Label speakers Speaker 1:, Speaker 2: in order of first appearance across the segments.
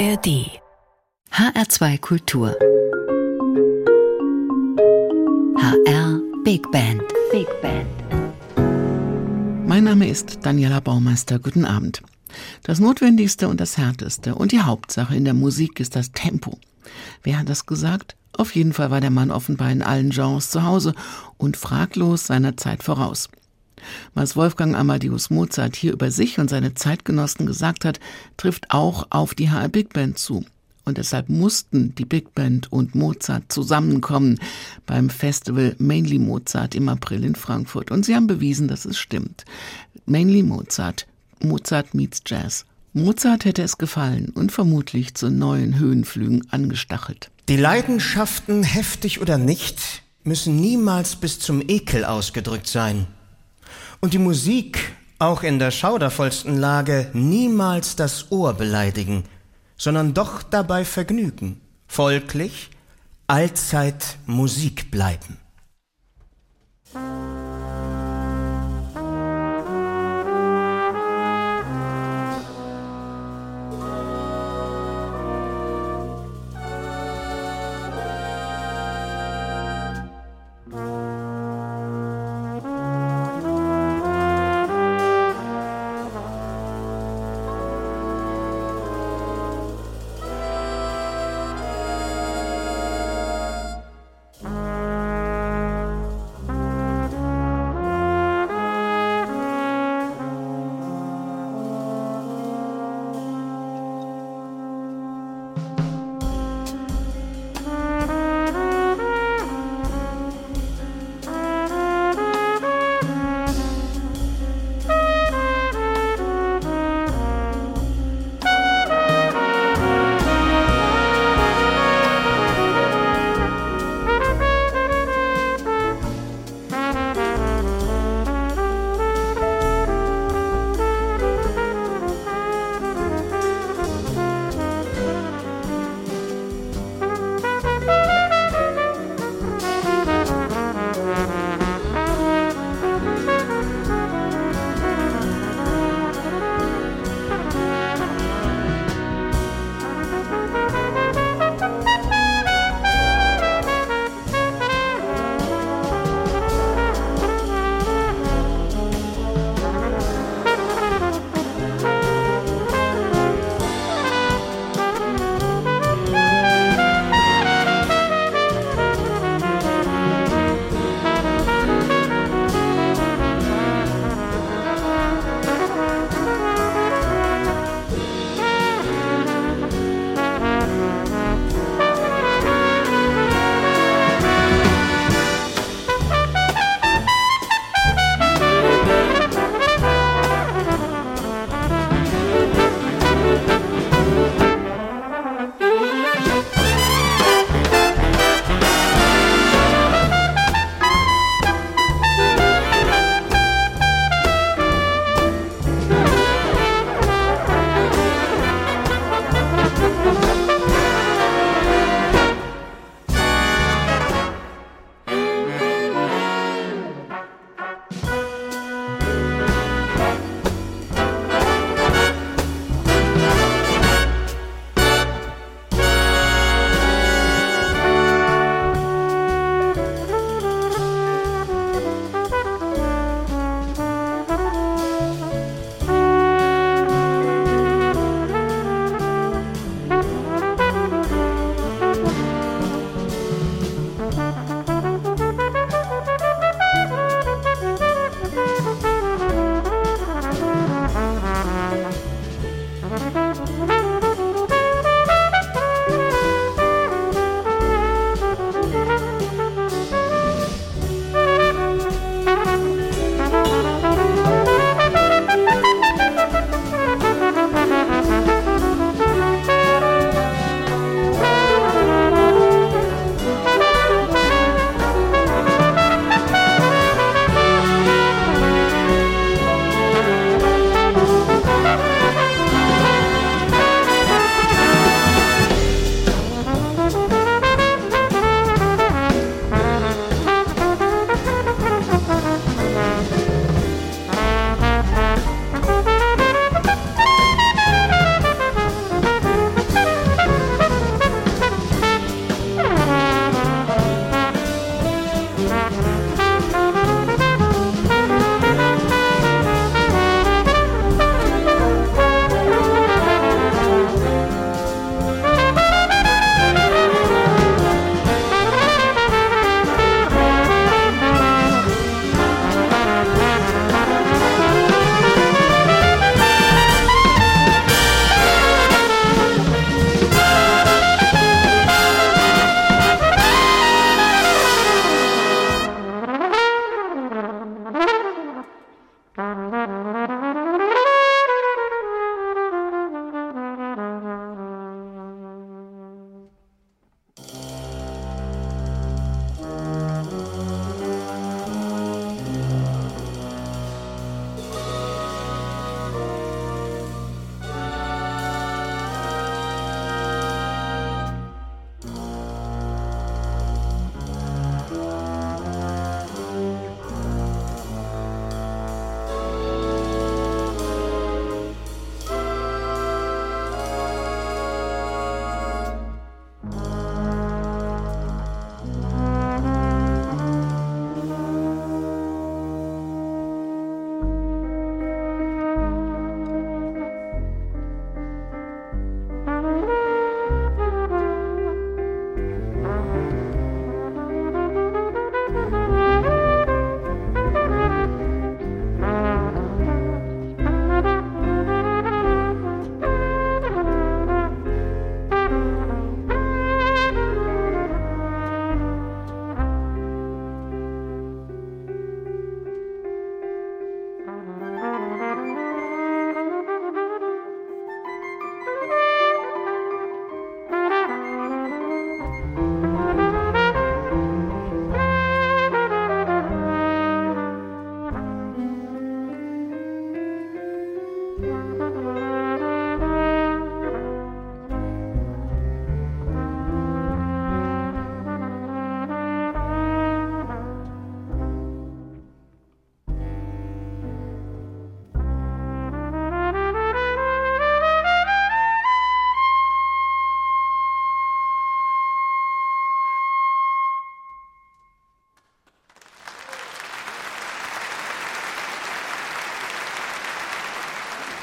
Speaker 1: ARD HR2 Kultur HR Big Band Big Band
Speaker 2: Mein Name ist Daniela Baumeister. Guten Abend. Das Notwendigste und das Härteste und die Hauptsache in der Musik ist das Tempo. Wer hat das gesagt? Auf jeden Fall war der Mann offenbar in allen Genres zu Hause und fraglos seiner Zeit voraus. Was Wolfgang Amadeus Mozart hier über sich und seine Zeitgenossen gesagt hat, trifft auch auf die HR Big Band zu. Und deshalb mussten die Big Band und Mozart zusammenkommen beim Festival Mainly Mozart im April in Frankfurt. Und sie haben bewiesen, dass es stimmt. Mainly Mozart. Mozart meets Jazz. Mozart hätte es gefallen und vermutlich zu neuen Höhenflügen angestachelt.
Speaker 3: Die Leidenschaften, heftig oder nicht, müssen niemals bis zum Ekel ausgedrückt sein. Und die Musik, auch in der schaudervollsten Lage, niemals das Ohr beleidigen, sondern doch dabei vergnügen, folglich allzeit Musik bleiben.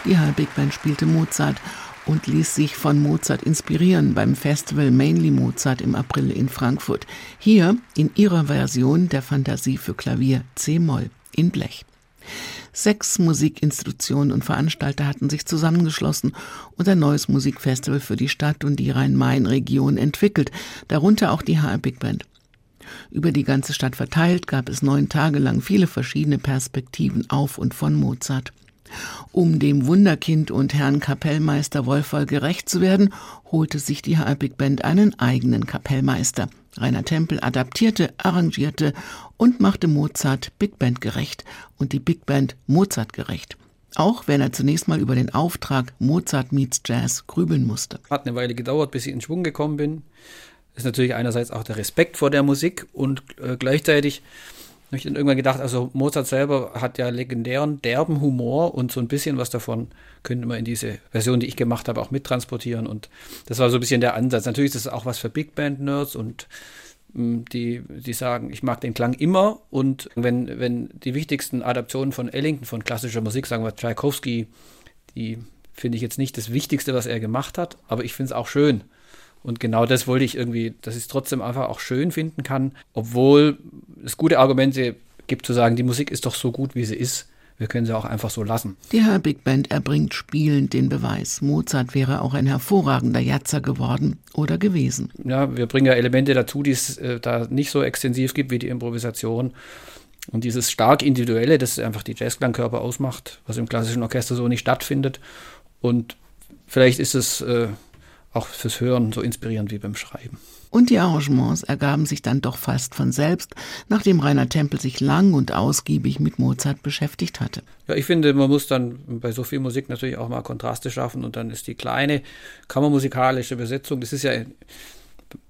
Speaker 2: Die HR Big Band spielte Mozart und ließ sich von Mozart inspirieren beim Festival Mainly Mozart im April in Frankfurt. Hier in ihrer Version der Fantasie für Klavier C-Moll in Blech. Sechs Musikinstitutionen und Veranstalter hatten sich zusammengeschlossen und ein neues Musikfestival für die Stadt und die Rhein-Main-Region entwickelt, darunter auch die HR Big Band. Über die ganze Stadt verteilt gab es neun Tage lang viele verschiedene Perspektiven auf und von Mozart. Um dem Wunderkind und Herrn Kapellmeister Wolfer gerecht zu werden, holte sich die HR Big Band einen eigenen Kapellmeister. Rainer Tempel adaptierte, arrangierte und machte Mozart Big Band gerecht und die Big Band Mozart gerecht. Auch wenn er zunächst mal über den Auftrag Mozart meets Jazz grübeln musste.
Speaker 4: Hat eine Weile gedauert, bis ich in Schwung gekommen bin. Das ist natürlich einerseits auch der Respekt vor der Musik und äh, gleichzeitig habe ich dann irgendwann gedacht, also Mozart selber hat ja legendären, derben Humor und so ein bisschen was davon könnte man in diese Version, die ich gemacht habe, auch mittransportieren. Und das war so ein bisschen der Ansatz. Natürlich ist das auch was für Big Band-Nerds und mm, die, die sagen, ich mag den Klang immer. Und wenn, wenn die wichtigsten Adaptionen von Ellington, von klassischer Musik, sagen wir Tchaikovsky, die finde ich jetzt nicht das Wichtigste, was er gemacht hat, aber ich finde es auch schön. Und genau das wollte ich irgendwie, dass ich es trotzdem einfach auch schön finden kann, obwohl es gute Argumente gibt zu sagen, die Musik ist doch so gut, wie sie ist. Wir können sie auch einfach so lassen.
Speaker 2: Die Herr Big Band erbringt spielend den Beweis. Mozart wäre auch ein hervorragender Jatzer geworden oder gewesen.
Speaker 4: Ja, wir bringen ja Elemente dazu, die es äh, da nicht so extensiv gibt wie die Improvisation. Und dieses stark individuelle, das einfach die Jazzklangkörper ausmacht, was im klassischen Orchester so nicht stattfindet. Und vielleicht ist es äh, auch fürs Hören so inspirierend wie beim Schreiben.
Speaker 2: Und die Arrangements ergaben sich dann doch fast von selbst, nachdem Rainer Tempel sich lang und ausgiebig mit Mozart beschäftigt hatte.
Speaker 4: Ja, ich finde, man muss dann bei so viel Musik natürlich auch mal Kontraste schaffen und dann ist die kleine kammermusikalische Besetzung, das ist ja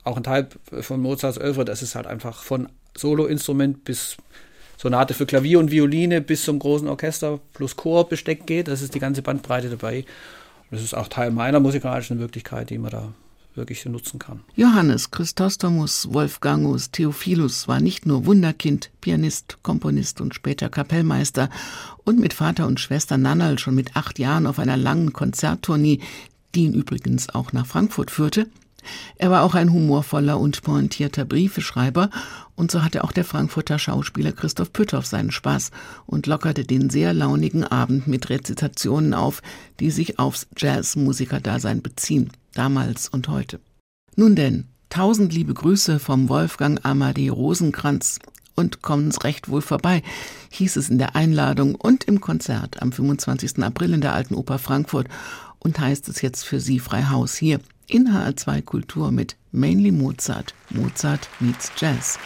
Speaker 4: auch ein Teil von Mozarts Oeuvre, das ist halt einfach von Soloinstrument bis Sonate für Klavier und Violine bis zum großen Orchester plus Chorbesteck geht, das ist die ganze Bandbreite dabei. Das ist auch Teil meiner musikalischen Wirklichkeit, die man da wirklich nutzen kann.
Speaker 2: Johannes Chrysostomus Wolfgangus Theophilus war nicht nur Wunderkind, Pianist, Komponist und später Kapellmeister und mit Vater und Schwester Nannal schon mit acht Jahren auf einer langen Konzerttournee, die ihn übrigens auch nach Frankfurt führte. Er war auch ein humorvoller und pointierter Briefeschreiber und so hatte auch der Frankfurter Schauspieler Christoph Pütthoff seinen Spaß und lockerte den sehr launigen Abend mit Rezitationen auf, die sich aufs Jazzmusikerdasein beziehen, damals und heute. Nun denn, tausend liebe Grüße vom Wolfgang Amadee Rosenkranz und kommen's recht wohl vorbei, hieß es in der Einladung und im Konzert am 25. April in der Alten Oper Frankfurt und heißt es jetzt für Sie frei Haus hier in HR2 Kultur mit Mainly Mozart. Mozart meets Jazz.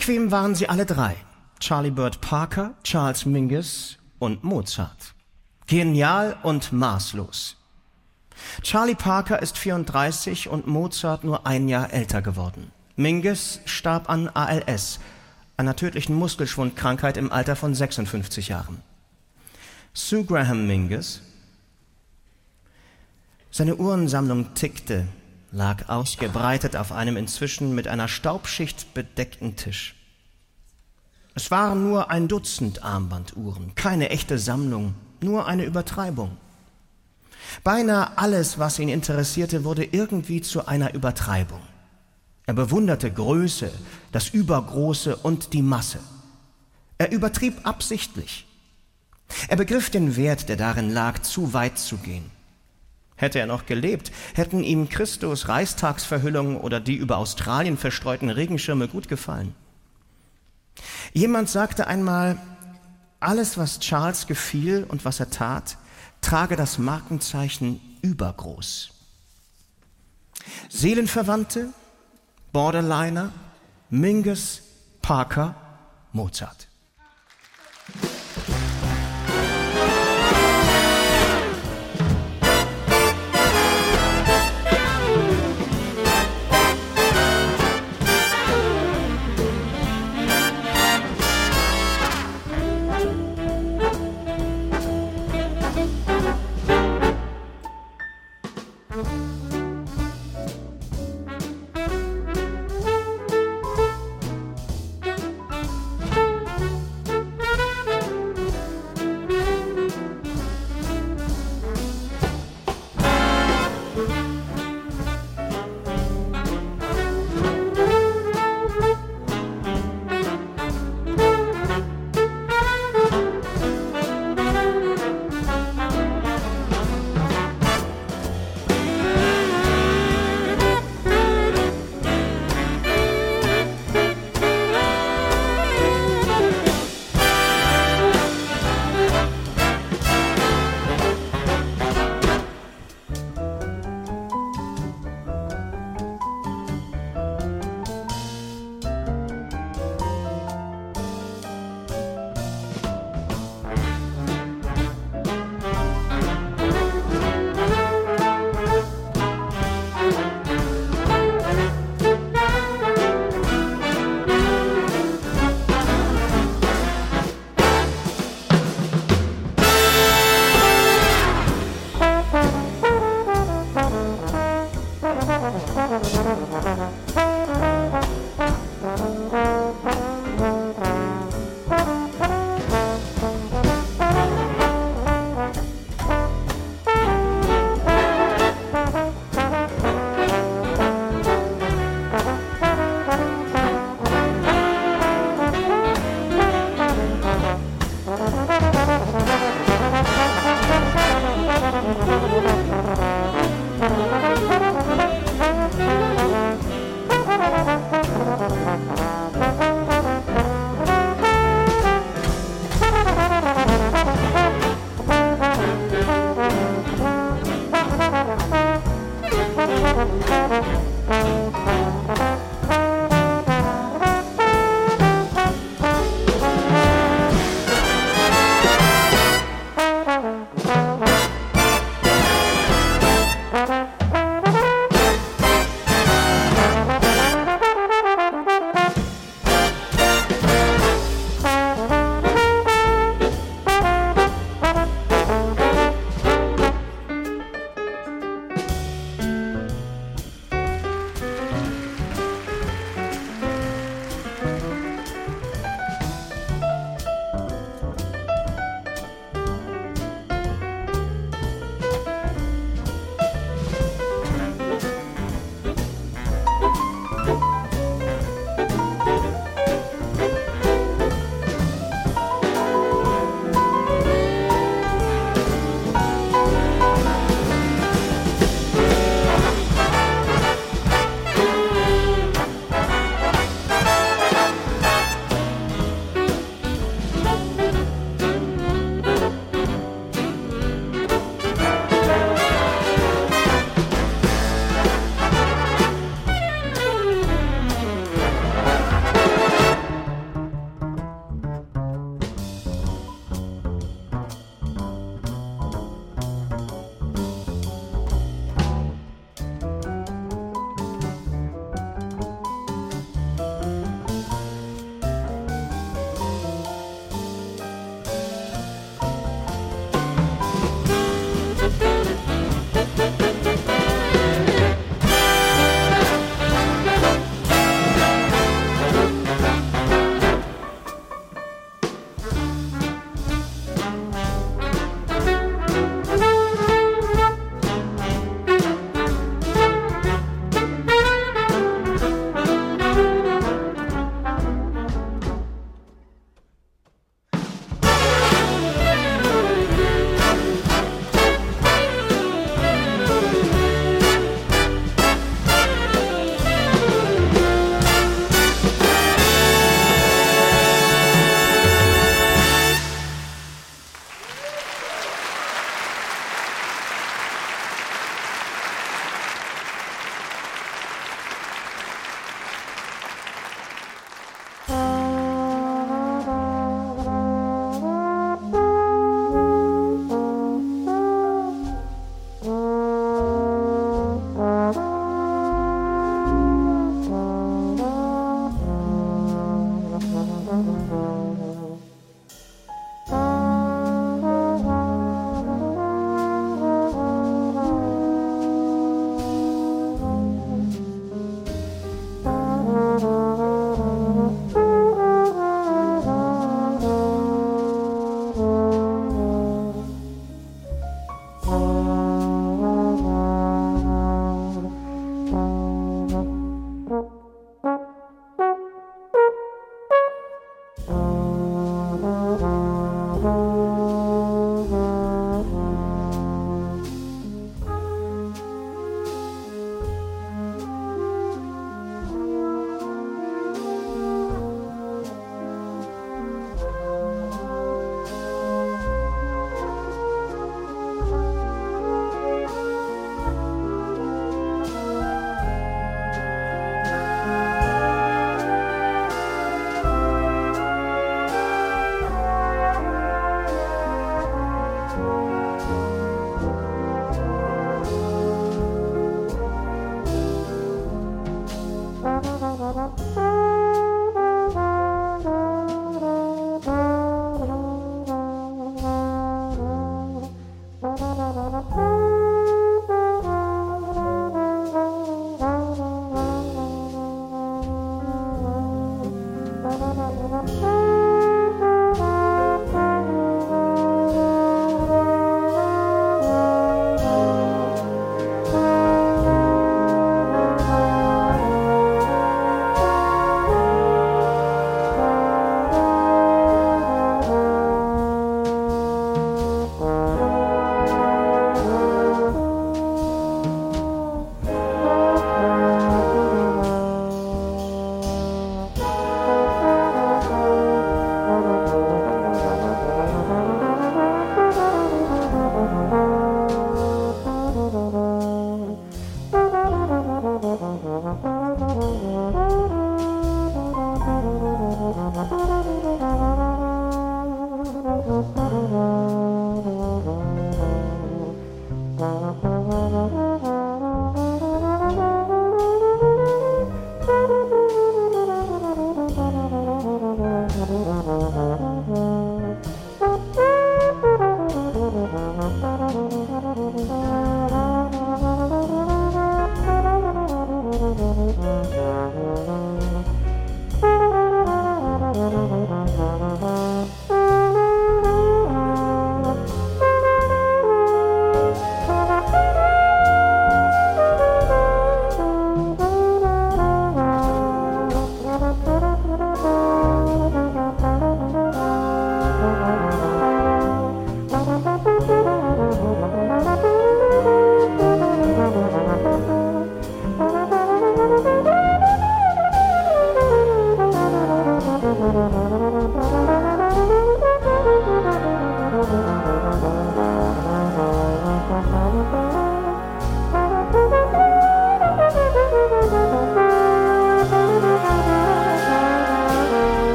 Speaker 3: Unbequem waren sie alle drei. Charlie Bird Parker, Charles Mingus und Mozart. Genial und maßlos. Charlie Parker ist 34 und Mozart nur ein Jahr älter geworden. Mingus starb an ALS, einer tödlichen Muskelschwundkrankheit im Alter von 56 Jahren. Sue Graham Mingus. Seine Uhrensammlung tickte, lag ausgebreitet auf einem inzwischen mit einer Staubschicht bedeckten Tisch. Es waren nur ein Dutzend Armbanduhren, keine echte Sammlung, nur eine Übertreibung. Beinahe alles, was ihn interessierte, wurde irgendwie zu einer Übertreibung. Er bewunderte Größe, das Übergroße und die Masse. Er übertrieb absichtlich. Er begriff den Wert, der darin lag, zu weit zu gehen. Hätte er noch gelebt, hätten ihm Christus Reichstagsverhüllung oder die über Australien verstreuten Regenschirme gut gefallen. Jemand sagte einmal, alles, was Charles gefiel und was er tat, trage das Markenzeichen übergroß. Seelenverwandte, Borderliner, Mingus, Parker, Mozart.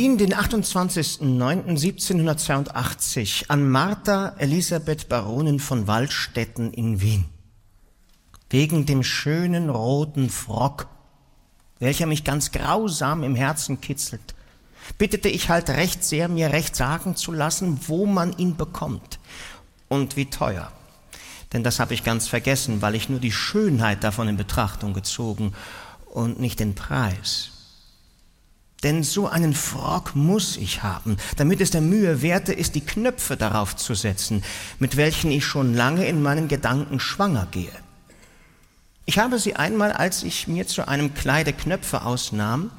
Speaker 3: Wien, den 28.09.1782 an Martha Elisabeth Baronin von Waldstätten in Wien. Wegen dem schönen roten Frock, welcher mich ganz grausam im Herzen kitzelt, bittete ich halt recht sehr, mir recht sagen zu lassen, wo man ihn bekommt und wie teuer. Denn das habe ich ganz vergessen, weil ich nur die Schönheit davon in Betrachtung gezogen und nicht den Preis. Denn so einen Frock muss ich haben, damit es der Mühe werte ist, die Knöpfe darauf zu setzen, mit welchen ich schon lange in meinen Gedanken schwanger gehe. Ich habe sie einmal, als ich mir zu einem Kleide Knöpfe ausnahm,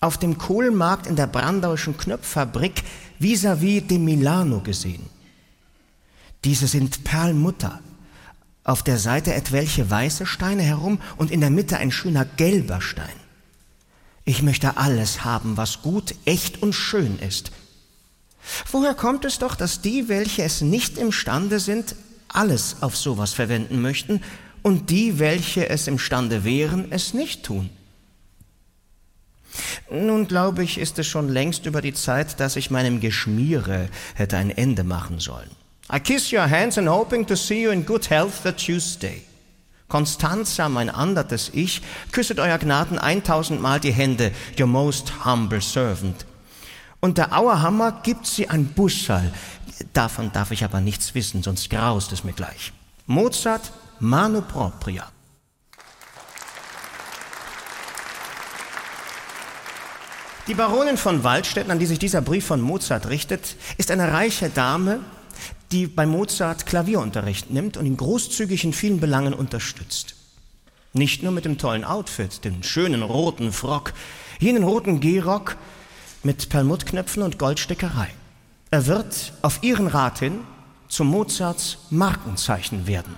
Speaker 3: auf dem Kohlmarkt in der Brandauischen Knöpffabrik vis-à-vis dem Milano gesehen. Diese sind Perlmutter, auf der Seite etwelche weiße Steine herum und in der Mitte ein schöner gelber Stein. Ich möchte alles haben, was gut, echt und schön ist. Woher kommt es doch, dass die, welche es nicht imstande sind, alles auf sowas verwenden möchten, und die, welche es imstande wären, es nicht tun? Nun glaube ich, ist es schon längst über die Zeit, dass ich meinem Geschmiere hätte ein Ende machen sollen. I kiss your hands and hoping to see you in good health the Tuesday. Constanza, mein andertes Ich, küsset euer Gnaden eintausendmal die Hände, your most humble servant. Und der Auerhammer gibt sie ein Bussal. Davon darf ich aber nichts wissen, sonst graust es mir gleich. Mozart, manu propria. Die Baronin von Waldstätten, an die sich dieser Brief von Mozart richtet, ist eine reiche Dame, die bei Mozart Klavierunterricht nimmt und ihn großzügig in vielen Belangen unterstützt. Nicht nur mit dem tollen Outfit, dem schönen roten Frock, jenen roten Gehrock mit Perlmuttknöpfen und Goldstickerei. Er wird auf ihren Rat hin zu Mozarts Markenzeichen werden.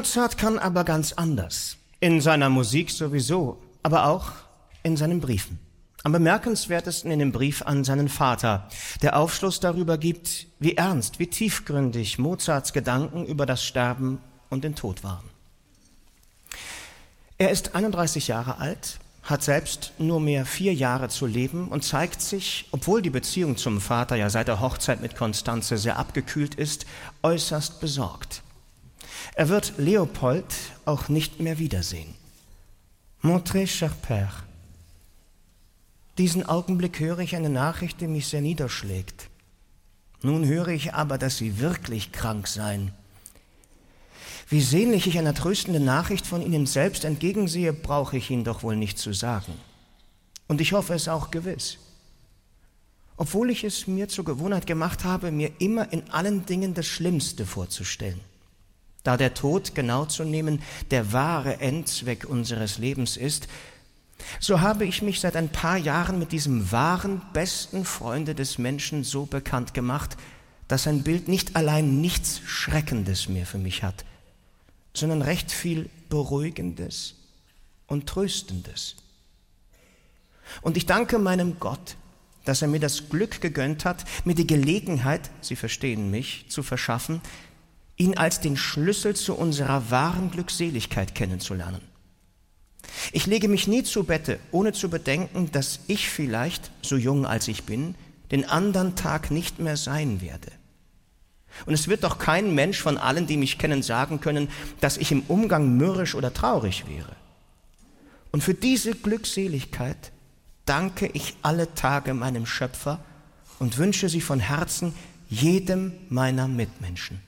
Speaker 3: Mozart kann aber ganz anders. In seiner Musik sowieso, aber auch in seinen Briefen. Am bemerkenswertesten in dem Brief an seinen Vater, der Aufschluss darüber gibt, wie ernst, wie tiefgründig Mozarts Gedanken über das Sterben und den Tod waren. Er ist 31 Jahre alt, hat selbst nur mehr vier Jahre zu leben und zeigt sich, obwohl die Beziehung zum Vater ja seit der Hochzeit mit Konstanze sehr abgekühlt ist, äußerst besorgt. Er wird Leopold auch nicht mehr wiedersehen. Montré, cher Père. Diesen Augenblick höre ich eine Nachricht, die mich sehr niederschlägt. Nun höre ich aber, dass Sie wirklich krank seien. Wie sehnlich ich einer tröstenden Nachricht von Ihnen selbst entgegensehe, brauche ich Ihnen doch wohl nicht zu sagen. Und ich hoffe es auch gewiss. Obwohl ich es mir zur Gewohnheit gemacht habe, mir immer in allen Dingen das Schlimmste vorzustellen. Da der Tod, genau zu nehmen, der wahre Endzweck unseres Lebens ist, so habe ich mich seit ein paar Jahren mit diesem wahren, besten Freunde des Menschen so bekannt gemacht, dass sein Bild nicht allein nichts Schreckendes mehr für mich hat, sondern recht viel Beruhigendes und Tröstendes. Und ich danke meinem Gott, dass er mir das Glück gegönnt hat, mir die Gelegenheit, Sie verstehen mich, zu verschaffen, ihn als den Schlüssel zu unserer wahren Glückseligkeit kennenzulernen. Ich lege mich nie zu Bette, ohne zu bedenken, dass ich vielleicht, so jung als ich bin, den anderen Tag nicht mehr sein werde. Und es wird doch kein Mensch von allen, die mich kennen, sagen können, dass ich im Umgang mürrisch oder traurig wäre. Und für diese Glückseligkeit danke ich alle Tage meinem Schöpfer und wünsche sie von Herzen jedem meiner Mitmenschen.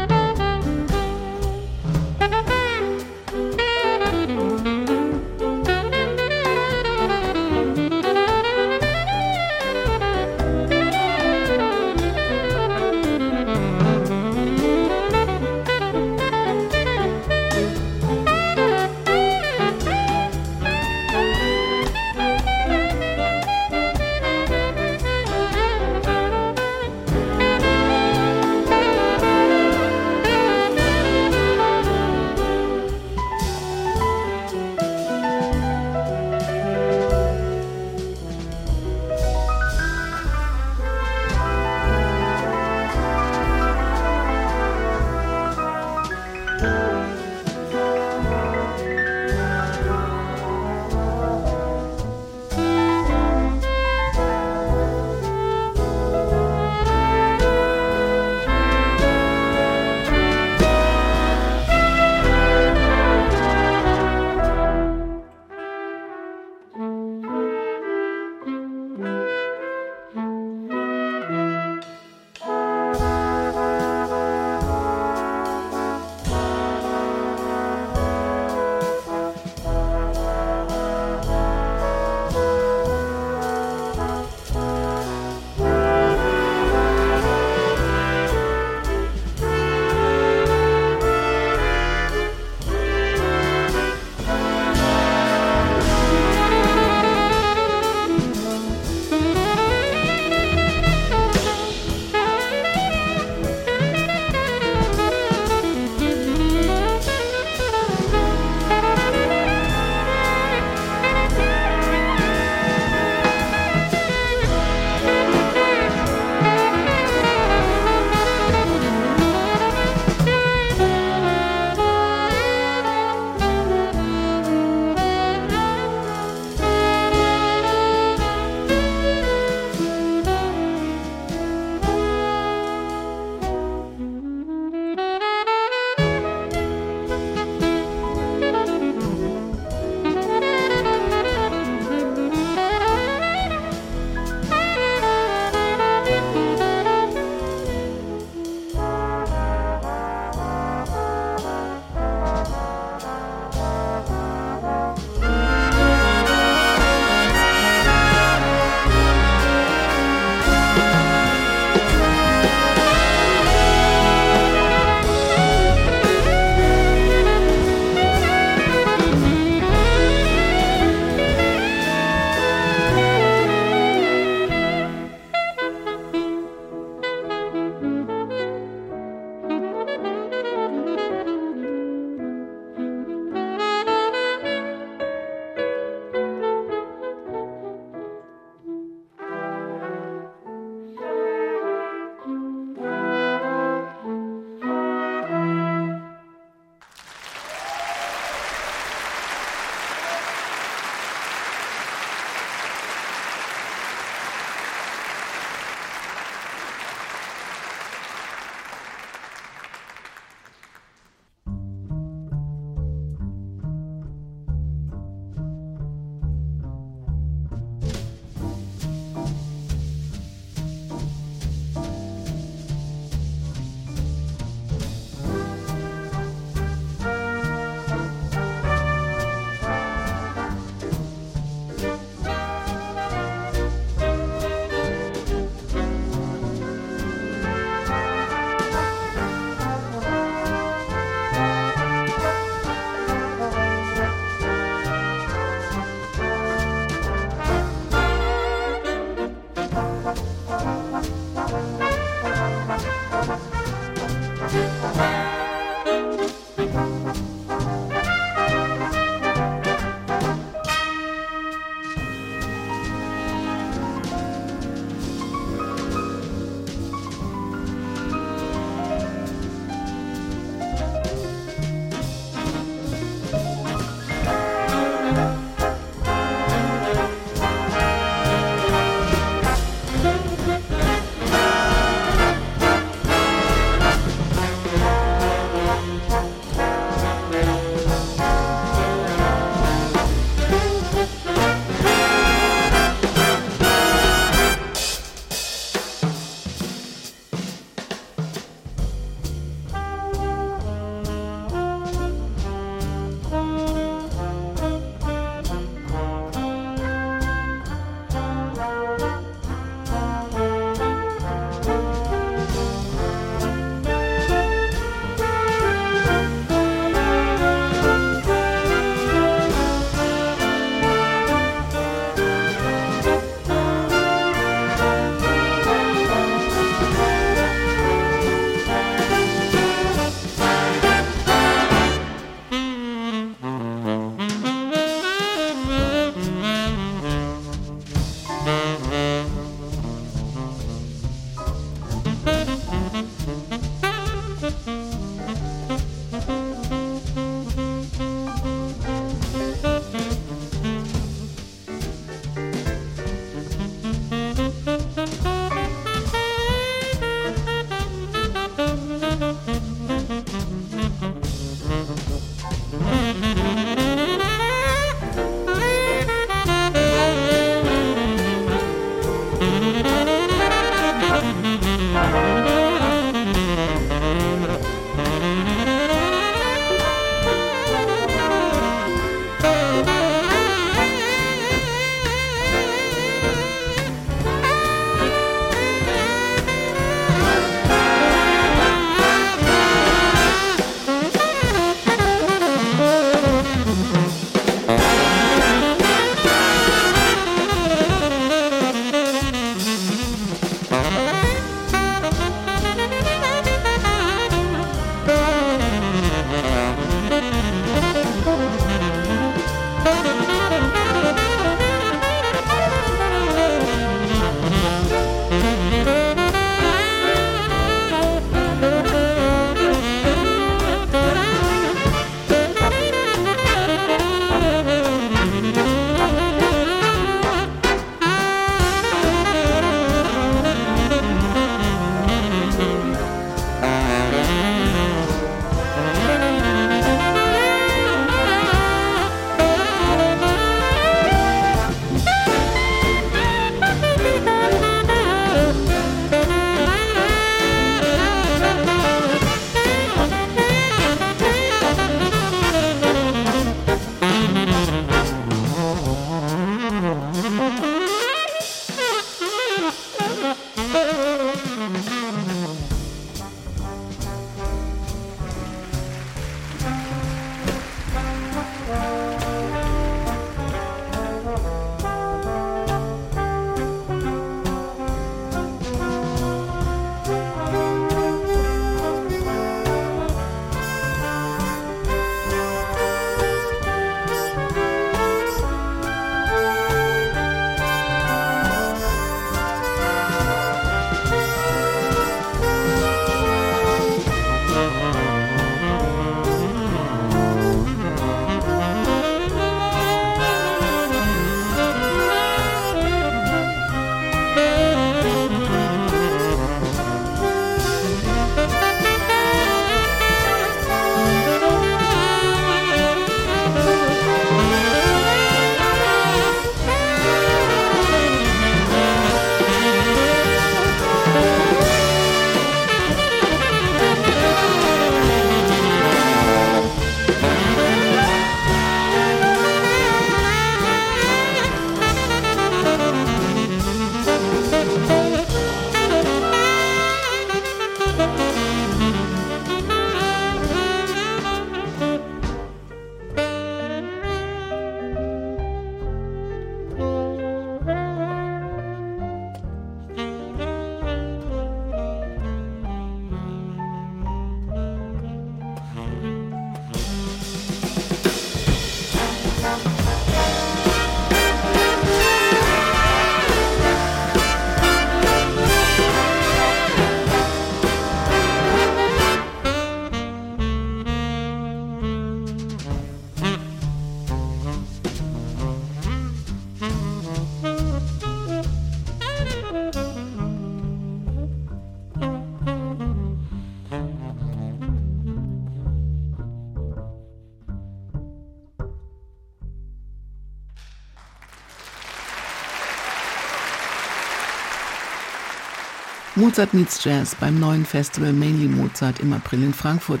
Speaker 2: Mozart Meets Jazz beim neuen Festival Mainly Mozart im April in Frankfurt.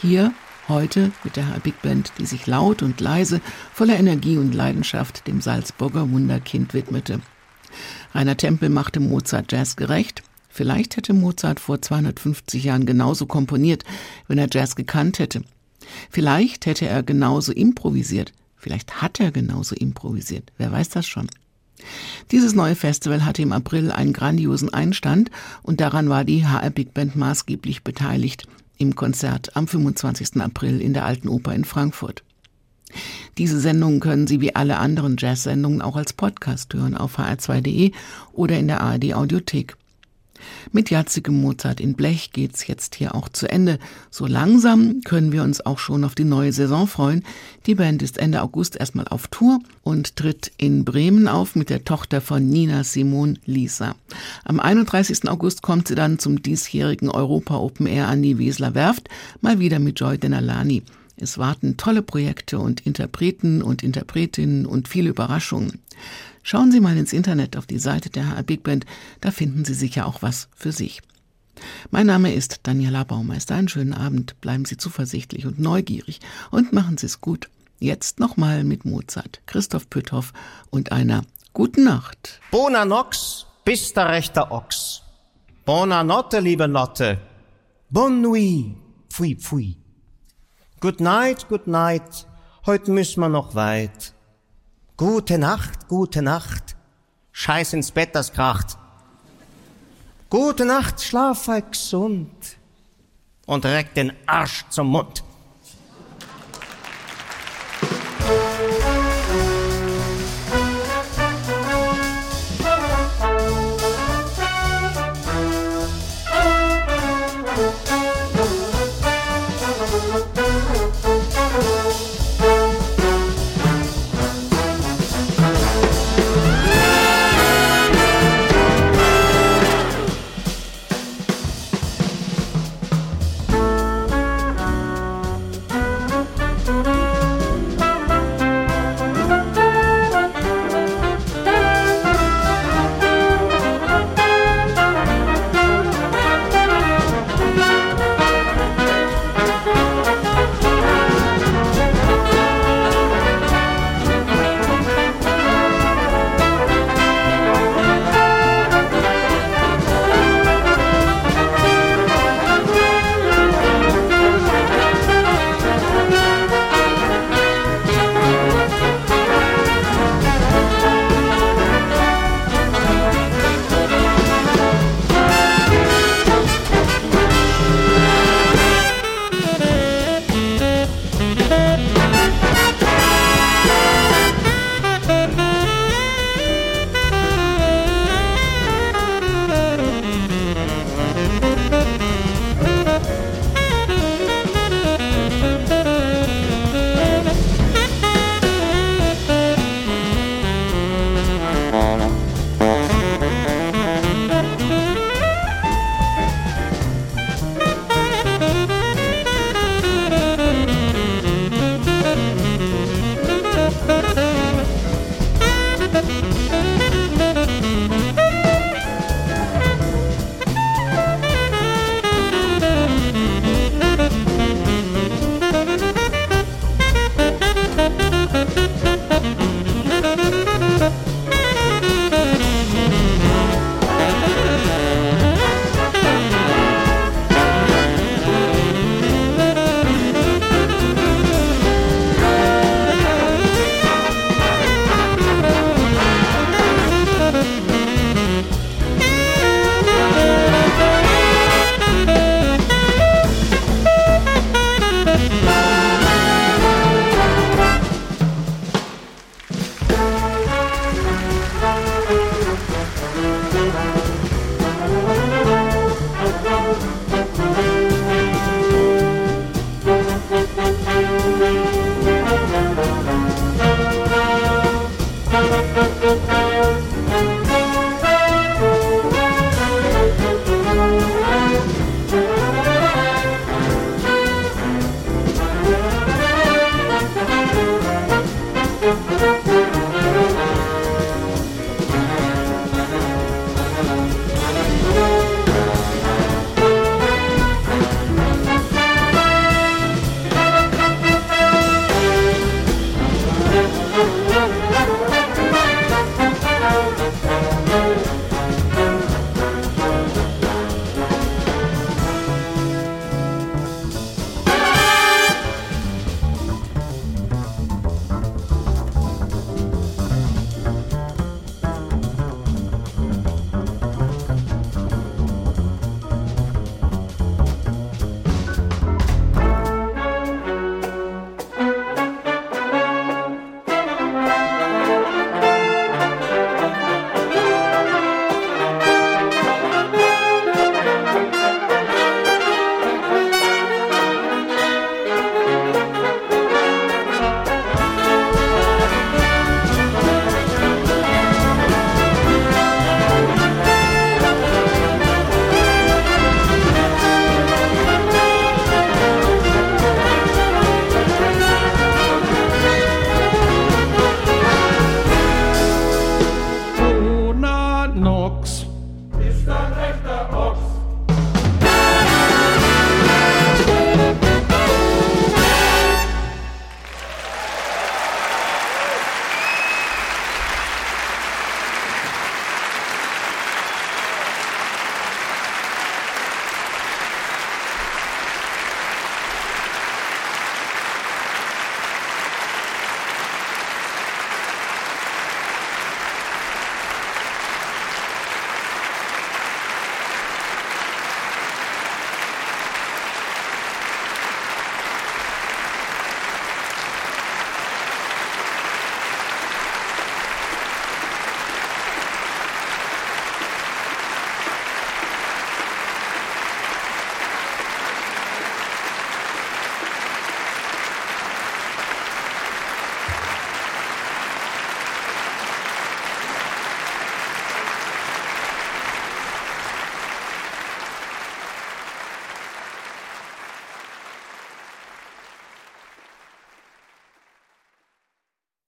Speaker 2: Hier heute mit der Big Band, die sich laut und leise, voller Energie und Leidenschaft dem Salzburger Wunderkind widmete. Rainer Tempel machte Mozart Jazz gerecht. Vielleicht hätte Mozart vor 250 Jahren genauso komponiert, wenn er Jazz gekannt hätte. Vielleicht hätte er genauso improvisiert. Vielleicht hat er genauso improvisiert. Wer weiß das schon? Dieses neue Festival hatte im April einen grandiosen Einstand und daran war die HR Big Band maßgeblich beteiligt im Konzert am 25. April in der Alten Oper in Frankfurt. Diese Sendungen können Sie wie alle anderen Jazz-Sendungen auch als Podcast hören auf hr2.de oder in der ARD Audiothek. Mit jatzigem Mozart in Blech geht's jetzt hier auch zu Ende. So langsam können wir uns auch schon auf die neue Saison freuen. Die Band ist Ende August erstmal auf Tour und tritt in Bremen auf mit der Tochter von Nina Simon Lisa. Am 31. August kommt sie dann zum diesjährigen Europa Open Air an die Wesler Werft, mal wieder mit Joy Denalani. Es warten tolle Projekte und Interpreten und Interpretinnen und viele Überraschungen. Schauen Sie mal ins Internet auf die Seite der HR Big Band, da finden Sie sicher auch was für sich. Mein Name ist Daniela Baumeister. Einen schönen Abend, bleiben Sie zuversichtlich und neugierig und machen Sie es gut. Jetzt nochmal mit Mozart, Christoph Pütthoff und einer guten Nacht.
Speaker 3: Bona Nox, bist der rechte Ochs. Bona Notte, liebe Lotte. Bonne nuit, pfui pfui. Good night, good night, heute müssen wir noch weit. Gute Nacht, gute Nacht, scheiß ins Bett, das kracht. Gute Nacht, schlaf halt gesund und reck den Arsch zum Mund.